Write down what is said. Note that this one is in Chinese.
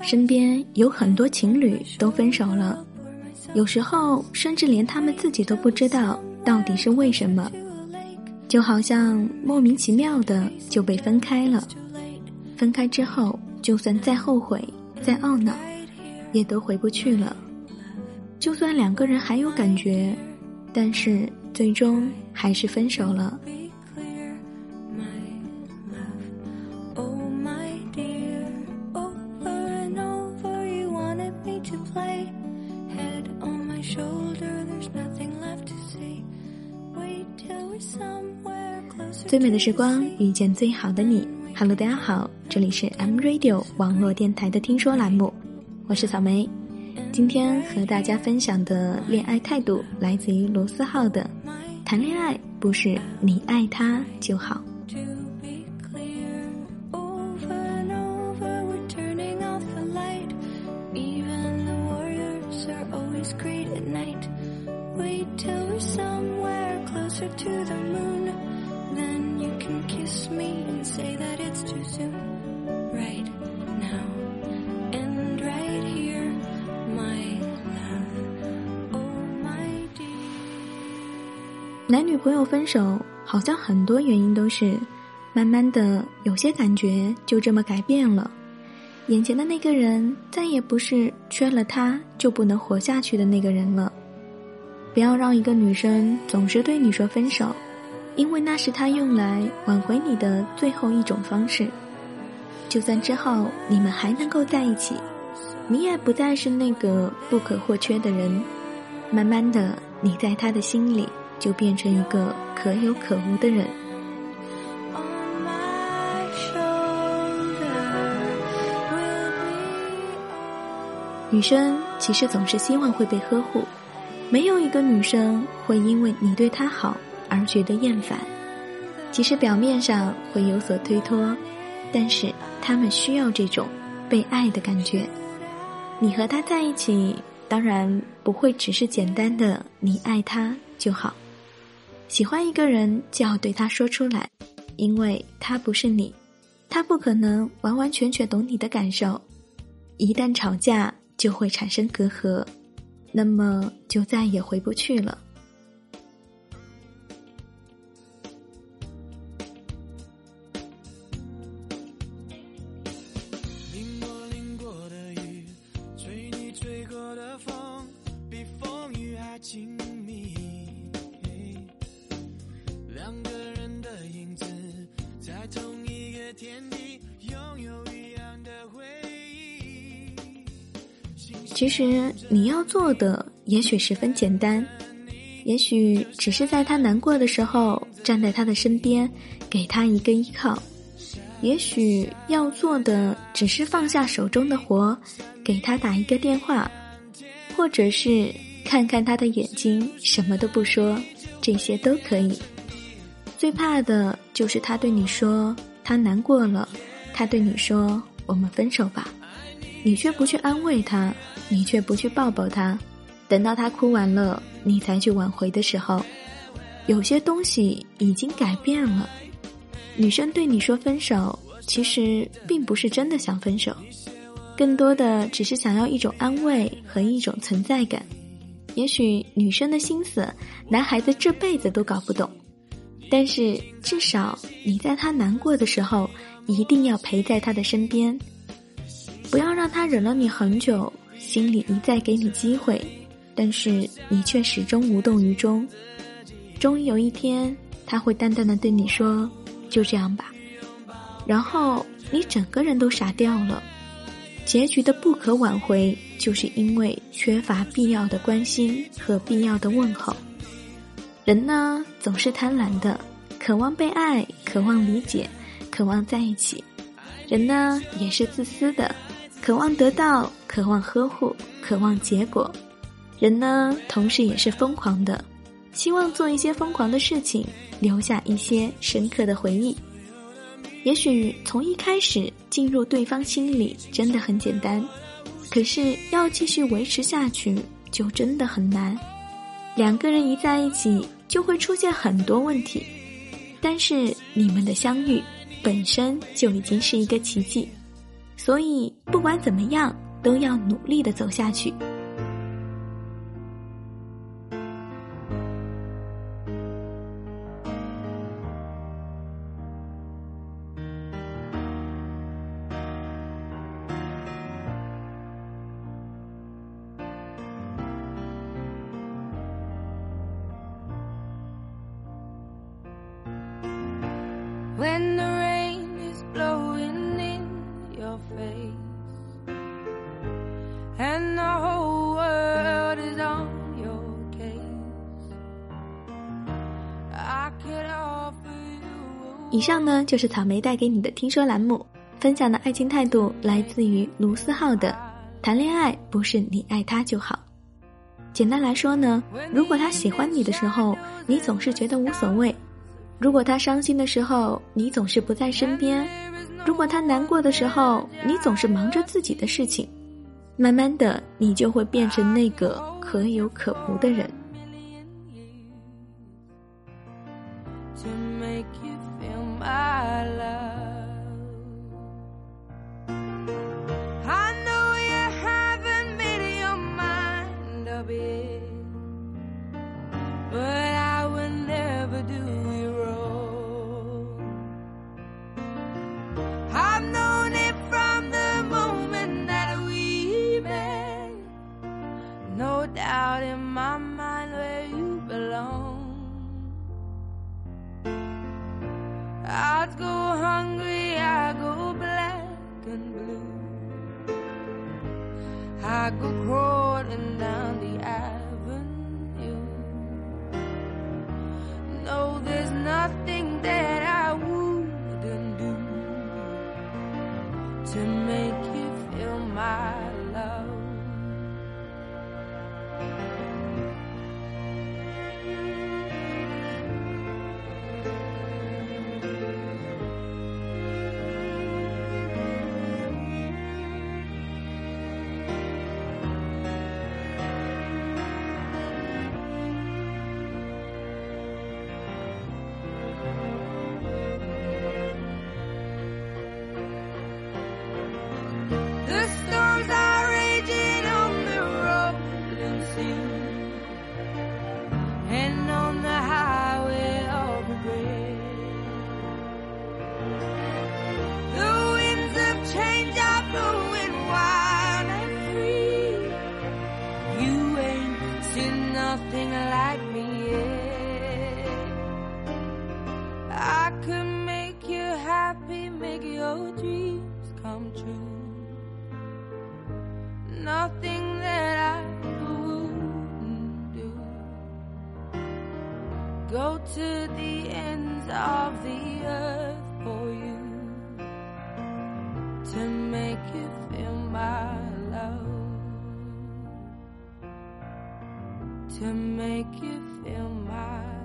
身边有很多情侣都分手了，有时候甚至连他们自己都不知道到底是为什么，就好像莫名其妙的就被分开了。分开之后，就算再后悔、再懊恼，也都回不去了。就算两个人还有感觉，但是最终还是分手了。最美的时光遇见最好的你。Hello，大家好，这里是 M Radio 网络电台的听说栏目，我是草莓。今天和大家分享的恋爱态度来自于罗斯浩的：谈恋爱不是你爱他就好。To the moon. Then you can kiss me and say that it's too soon. Right now. And right here my love. Oh my 男女朋友分手好像很多原因都是慢慢的有些感觉就这么改变了。眼前的那个人再也不是缺了他就不能活下去的那个人了。不要让一个女生总是对你说分手，因为那是她用来挽回你的最后一种方式。就算之后你们还能够在一起，你也不再是那个不可或缺的人。慢慢的，你在他的心里。就变成一个可有可无的人。女生其实总是希望会被呵护，没有一个女生会因为你对她好而觉得厌烦。即使表面上会有所推脱，但是她们需要这种被爱的感觉。你和他在一起，当然不会只是简单的你爱他就好。喜欢一个人就要对他说出来，因为他不是你，他不可能完完全全懂你的感受。一旦吵架就会产生隔阂，那么就再也回不去了。其实你要做的也许十分简单，也许只是在他难过的时候站在他的身边，给他一个依靠；也许要做的只是放下手中的活，给他打一个电话，或者是看看他的眼睛，什么都不说，这些都可以。最怕的就是他对你说他难过了，他对你说我们分手吧，你却不去安慰他。你却不去抱抱他，等到他哭完了，你才去挽回的时候，有些东西已经改变了。女生对你说分手，其实并不是真的想分手，更多的只是想要一种安慰和一种存在感。也许女生的心思，男孩子这辈子都搞不懂，但是至少你在他难过的时候，一定要陪在他的身边，不要让他忍了你很久。心里一再给你机会，但是你却始终无动于衷。终于有一天，他会淡淡的对你说：“就这样吧。”然后你整个人都傻掉了。结局的不可挽回，就是因为缺乏必要的关心和必要的问候。人呢，总是贪婪的，渴望被爱，渴望理解，渴望在一起。人呢，也是自私的。渴望得到，渴望呵护，渴望结果。人呢，同时也是疯狂的，希望做一些疯狂的事情，留下一些深刻的回忆。也许从一开始进入对方心里真的很简单，可是要继续维持下去就真的很难。两个人一在一起，就会出现很多问题，但是你们的相遇本身就已经是一个奇迹。所以不管怎么样，都要努力的走下去。when no words on your case. 以上呢就是草莓带给你的听说栏目，分享的爱情态度来自于卢思浩的“谈恋爱不是你爱他就好”。简单来说呢，如果他喜欢你的时候，你总是觉得无所谓。如果他伤心的时候，你总是不在身边；如果他难过的时候，你总是忙着自己的事情。慢慢的，你就会变成那个可有可无的人。clouds go hungry, I go black and blue. I go crawling down the aisle. Nothing that I wouldn't do. Go to the ends of the earth for you to make you feel my love. To make you feel my